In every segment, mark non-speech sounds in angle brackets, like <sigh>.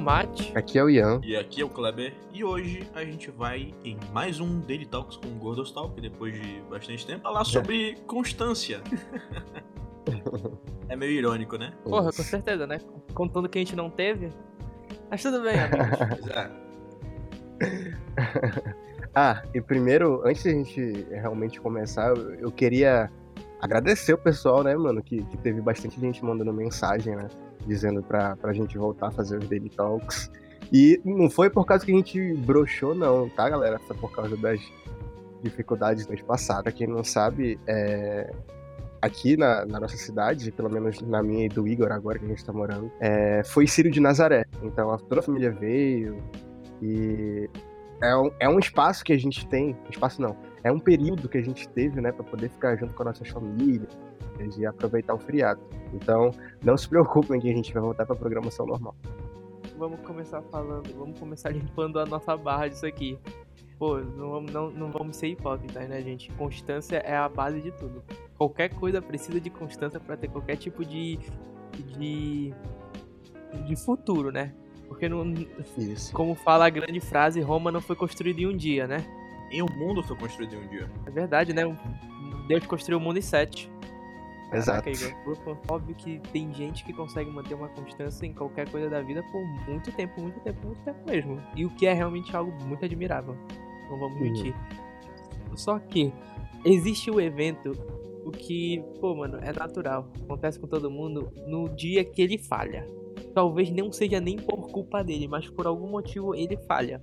é o Mate. Aqui é o Ian. E aqui é o Kleber. E hoje a gente vai em mais um Daily Talks com o Gordos Talk, depois de bastante tempo, falar sobre constância. <laughs> é meio irônico, né? Porra, com certeza, né? Contando que a gente não teve. Mas tudo bem, amigos. <laughs> É. <laughs> Ah, e primeiro, antes de a gente realmente começar, eu, eu queria agradecer o pessoal, né, mano, que, que teve bastante gente mandando mensagem, né, dizendo pra, pra gente voltar a fazer os Daily Talks. E não foi por causa que a gente broxou, não, tá, galera? Foi por causa das dificuldades do mês passado. Pra quem não sabe, é, aqui na, na nossa cidade, pelo menos na minha e do Igor agora que a gente tá morando, é, foi Círio de Nazaré. Então a- toda a família veio e é um, é um espaço que a gente tem, espaço não, é um período que a gente teve, né, pra poder ficar junto com as nossas famílias e aproveitar o feriado. Então, não se preocupem que a gente vai voltar pra programação normal. Vamos começar falando, vamos começar <laughs> limpando a nossa barra disso aqui. Pô, não, vamos- não, não vamos ser hipócritas, né, gente? Constância é a base de tudo. Qualquer coisa precisa de constância pra ter qualquer tipo de. de. de futuro, né? Porque, não, Isso. como fala a grande frase, Roma não foi construída em um dia, né? E o mundo foi construído em um dia. É verdade, né? Deus construiu o mundo em sete. Exato. Caraca, Igor. Óbvio que tem gente que consegue manter uma constância em qualquer coisa da vida por muito tempo, muito tempo, muito tempo mesmo. E o que é realmente algo muito admirável. Não vamos Uhum. mentir. Só que existe o evento, o que, pô, mano, é natural. Acontece com todo mundo no dia que ele falha. Talvez não seja nem por culpa dele, mas por algum motivo ele falha.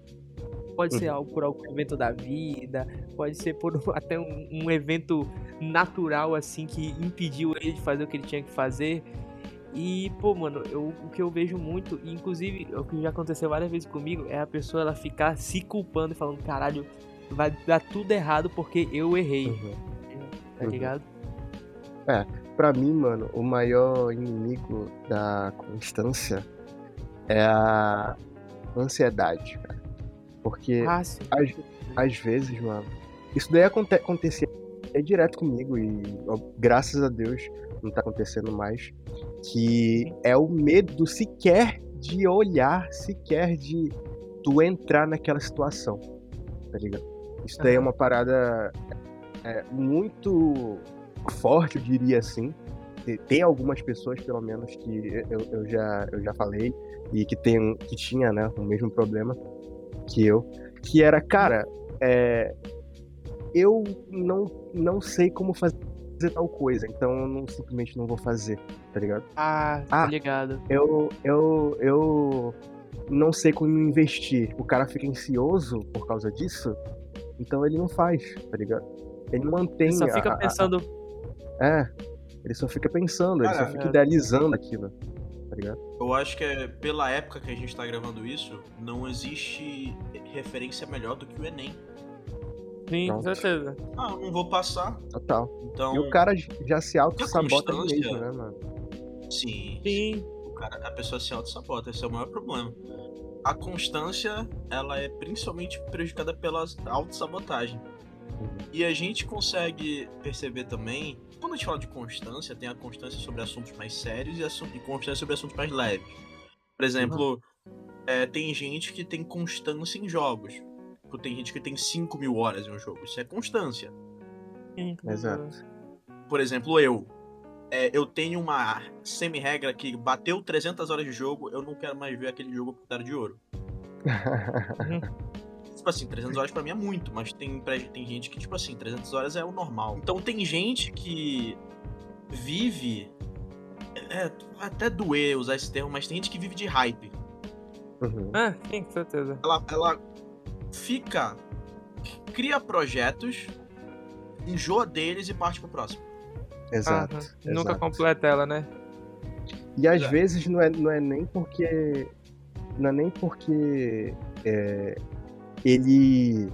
Pode ser Uhum. algo por algum evento da vida, pode ser por <laughs> até um, um evento natural assim que impediu ele de fazer o que ele tinha que fazer. E, pô, mano, eu, o que eu vejo muito, e inclusive o que já aconteceu várias vezes comigo, é a pessoa ela ficar se culpando e falando, caralho, vai dar tudo errado porque eu errei, Uhum. tá Uhum. ligado? Pra mim, mano, o maior inimigo da constância é a ansiedade, cara. Porque Ah, às, às vezes, mano, isso daí aconte acontecia é direto comigo e ó, graças a Deus não tá acontecendo mais. Que é o medo sequer de olhar, sequer de tu entrar naquela situação, tá ligado? Isso daí é Aham. uma parada é, muito forte, eu diria assim. Te- Tem algumas pessoas, pelo menos, que eu, eu, já, eu já falei e que, tem, que tinha né, o mesmo problema que eu, que era, cara, é, eu não, não sei como fazer tal coisa, então eu não, simplesmente não vou fazer, tá ligado? Ah, Ah. tá ligado. Eu, eu, eu não sei como investir. O cara fica ansioso por causa disso, então ele não faz, tá ligado? Ele mantém. Ele só a- fica a- a- pensando, é, ele só fica pensando, ele Cara, só fica é. idealizando aquilo, ligado? Eu acho que é, pela época que a gente tá gravando isso, não existe referência melhor do que o Enem. sim, com Não. certeza. Ah, eu não vou passar. Total. Então, E o cara já se auto-sabota mesmo, né, mano? sim, Sim, o cara, a pessoa se auto-sabota, esse é o maior problema. A constância, ela é principalmente prejudicada pela autossabotagem. E a gente consegue perceber também, quando a gente fala de constância, tem a constância sobre assuntos mais sérios e, assu- e constância sobre assuntos mais leves. Por exemplo, é, tem gente que tem constância em jogos. Tipo, Tem gente que tem 5 mil horas em um jogo. Isso é constância. Exato. Por exemplo, eu. É, eu tenho uma semi-regra que bateu 300 horas de jogo, eu não quero mais ver aquele jogo por de ouro. <laughs> Tipo assim, 300 horas pra mim é muito, mas tem, tem gente que, tipo assim, 300 horas é o normal. Então tem gente que vive. É, até doer usar esse termo, mas tem gente que vive de hype. Uhum. Ah, sim, com certeza. Ela, ela fica. cria projetos, enjoa deles e parte pro próximo. Exato. Nunca exato. completa ela, né? E às É. vezes não é, não é nem porque. Não é nem porque é, ele.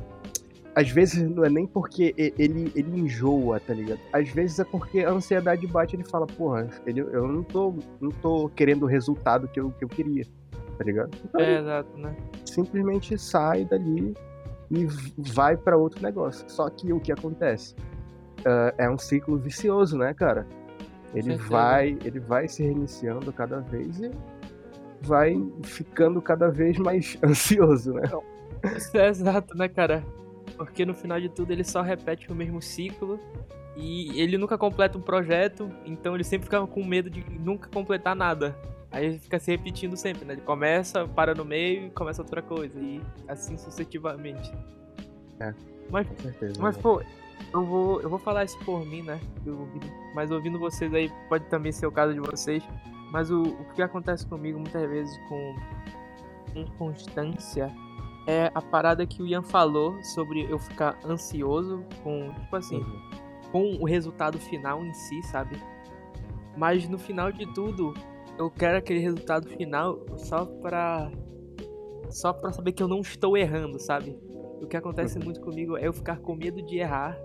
Às vezes não é nem porque ele, ele enjoa, tá ligado? Às vezes é porque a ansiedade bate e ele fala, porra, ele, eu não tô, não tô querendo o resultado que eu, que eu queria, tá ligado? Então É, exato, né? simplesmente sai dali e vai pra outro negócio. Só que o que acontece? Ah, é um ciclo vicioso, né, cara? Ele certeza. vai, ele vai se reiniciando cada vez e vai ficando cada vez mais <laughs> ansioso, né? Isso é exato, né, cara? Porque no final de tudo ele só repete o mesmo ciclo e ele nunca completa um projeto, então ele sempre fica com medo de nunca completar nada. Aí ele fica se repetindo sempre, né? Ele começa, para no meio e começa outra coisa. E assim sucessivamente. É. Mas, certeza. mas né? pô, eu vou, eu vou falar isso por mim, né? Eu, mas ouvindo vocês aí, pode também ser o caso de vocês. Mas o, o que acontece comigo muitas vezes com inconstância é a parada que o Ian falou sobre eu ficar ansioso com, tipo assim, Uhum. com o resultado final em si, sabe? Mas no final de tudo, eu quero aquele resultado final só pra. Só pra saber que eu não estou errando, sabe? O que acontece Uhum. muito comigo é eu ficar com medo de errar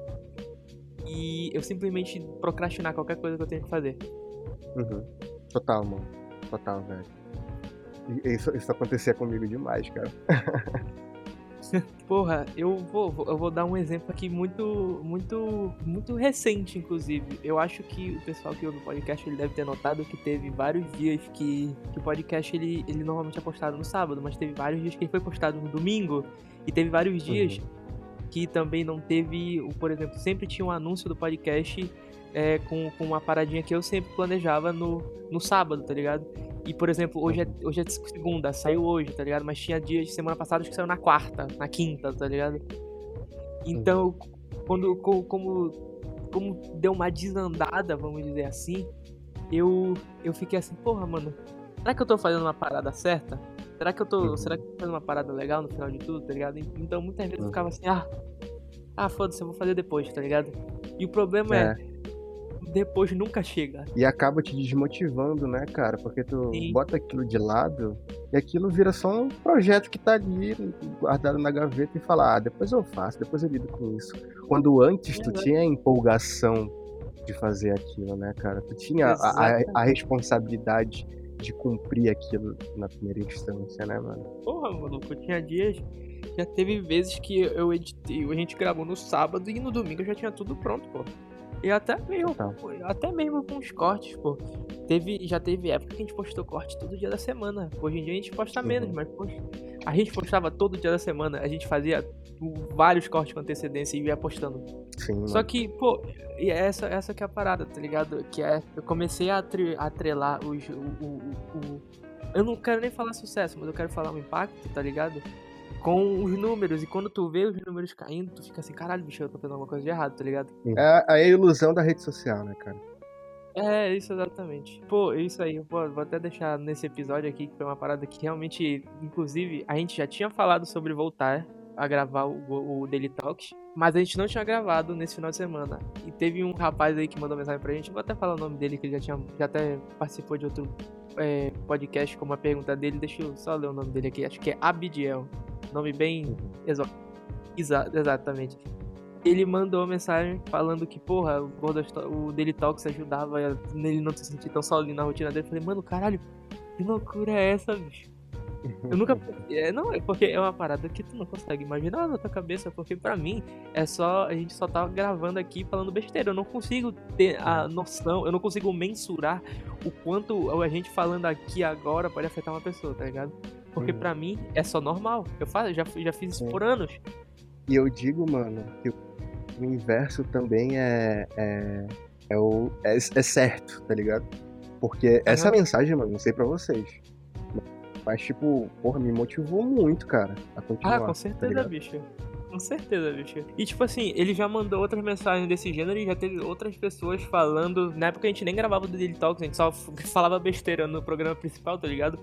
e eu simplesmente procrastinar qualquer coisa que eu tenho que fazer. Uhum. Total, mano. Total, velho. Isso, isso acontecia comigo demais, cara. <laughs> Porra, eu vou, eu vou dar um exemplo aqui muito, muito, muito recente, inclusive. Eu acho que o pessoal que ouve o podcast ele deve ter notado que teve vários dias que, que o podcast ele, ele normalmente é postado no sábado, mas teve vários dias que ele foi postado no domingo e teve vários dias que também não teve, o- por exemplo, sempre tinha um anúncio do podcast é, com, com uma paradinha que eu sempre planejava no, no sábado, tá ligado? E, por exemplo, hoje é, hoje é segunda, saiu hoje, tá ligado? Mas tinha dias de semana passada que saiu na quarta, na quinta, tá ligado? Então, quando, co- como, como deu uma desandada, vamos dizer assim, eu, eu fiquei assim, porra, mano, será que eu tô fazendo uma parada certa? Será que eu tô. Uhum. Será que eu tô fazendo uma parada legal no final de tudo, tá ligado? Então muitas vezes eu Uhum. ficava assim, ah, ah, foda-se, eu vou fazer depois, tá ligado? E o problema é, depois nunca chega. E acaba te desmotivando, né, cara? Porque tu Sim. bota aquilo de lado e aquilo vira só um projeto que tá ali guardado na gaveta e fala, ah, depois eu faço, depois eu lido com isso. Quando antes tu Exato. tinha a empolgação de fazer aquilo, né, cara? Tu tinha a, a- responsabilidade de cumprir aquilo na primeira instância, né, mano? Porra, maluco, eu tinha dias. Já teve vezes que eu editei, a gente gravou no sábado e no domingo já tinha tudo pronto, pô. E até mesmo, pô, até mesmo com os cortes, pô. Teve, já teve época que a gente postou corte todo dia da semana. Hoje em dia a gente posta Uhum. menos, mas poxa, a gente postava todo dia da semana. A gente fazia vários cortes com antecedência e ia postando. Sim, Só mano. que, pô, e essa, essa que é a parada, tá ligado? Que é, eu comecei a atrelar os, o, o, o- o- Eu não quero nem falar sucesso, mas eu quero falar o impacto, tá ligado? Com os números. E quando tu vê os números caindo, tu fica assim, caralho, bicho, eu tô fazendo alguma coisa de errado, tá ligado? É a ilusão da rede social, né, cara? É, isso exatamente. Pô, isso aí, vou, vou até deixar nesse episódio aqui, que foi uma parada que realmente, inclusive, a gente já tinha falado sobre voltar a gravar o, o Daily Talks, mas a gente não tinha gravado nesse final de semana. E teve um rapaz aí que mandou mensagem pra gente, vou até falar o nome dele, que ele já tinha, já até participou de outro é, podcast com uma pergunta dele, deixa eu só ler o nome dele aqui, acho que é Abidiel, nome bem. Exa exatamente ele mandou uma mensagem falando que, porra, o, o Daily Talks ajudava ele não se sentir tão sozinho na rotina dele. Eu falei, mano, caralho, que loucura é essa, bicho? Eu nunca. <laughs> É, não, é porque é uma parada que tu não consegue imaginar na tua cabeça, porque pra mim é só. A gente só tá gravando aqui falando besteira. Eu não consigo ter a noção, eu não consigo mensurar o quanto a gente falando aqui agora pode afetar uma pessoa, tá ligado? Porque Uhum. pra mim é só normal. Eu faço, já, já fiz isso por anos. E eu digo, mano, que o inverso também é, é, é, o, é, é certo, tá ligado? Porque essa mensagem, mano, não sei pra vocês. Mas, tipo, porra, me motivou muito, cara, a continuar. Ah, com tá certeza, ligado? bicho. Com certeza, bicho. E tipo assim, ele já mandou outras mensagens desse gênero e já teve outras pessoas falando. Na época a gente nem gravava o Daily Talks, a gente só falava besteira no programa principal, tá ligado?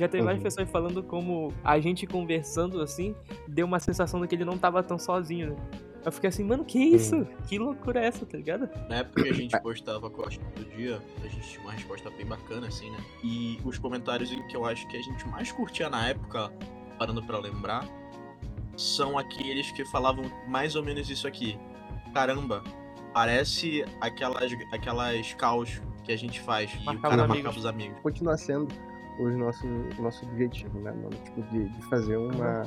Já teve várias Uhum. pessoas falando como a gente conversando assim, deu uma sensação de que ele não tava tão sozinho. Eu fiquei assim, mano, que isso? Que loucura é essa, tá ligado? Na época que a gente postava corte do dia, a gente tinha uma resposta bem bacana, assim, né? E os comentários que eu acho que a gente mais curtia na época, parando pra lembrar, são aqueles que falavam mais ou menos isso aqui. Caramba, parece aquelas, aquelas caos que a gente faz e Marcar o cara os marcava amigos. Os amigos. Continua sendo o nosso, nosso objetivo, né, mano? Tipo, de, de fazer uma,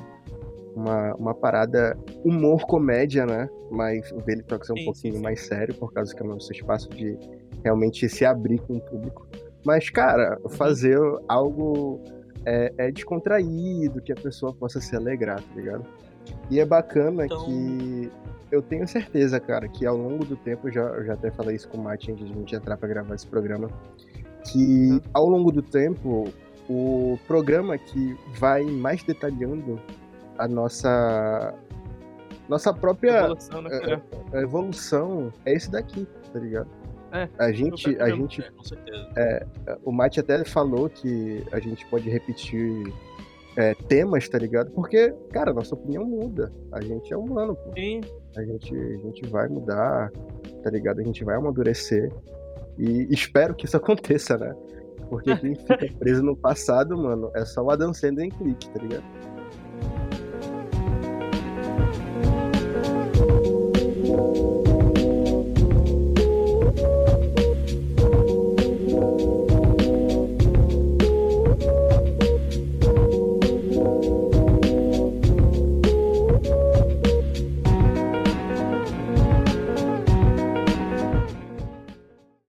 uma, uma parada humor comédia, né? Mas o Daily Talks é um Sim, pouquinho sim, sim. mais sério, por causa que é o nosso espaço de realmente se abrir com o público. Mas, cara, Uhum. fazer algo é, é descontraído, que a pessoa possa se alegrar, tá ligado? E é bacana então... que eu tenho certeza, cara, que ao longo do tempo, eu já, eu já até falei isso com o Martin antes de a gente entrar pra gravar esse programa, que uhum. ao longo do tempo, o programa que vai mais detalhando a nossa nossa própria evolução, né, a, é, a evolução é esse daqui, tá ligado? É, a gente, a gente, é, é, o Mate até falou que a gente pode repetir é, temas, tá ligado? Porque, cara, nossa opinião muda. A gente é humano, pô. Sim. A gente, a gente vai mudar, tá ligado? A gente vai amadurecer. E espero que isso <laughs> aconteça, né? Porque quem fica preso no passado, mano, é só o Adam Sandler em clique, tá ligado?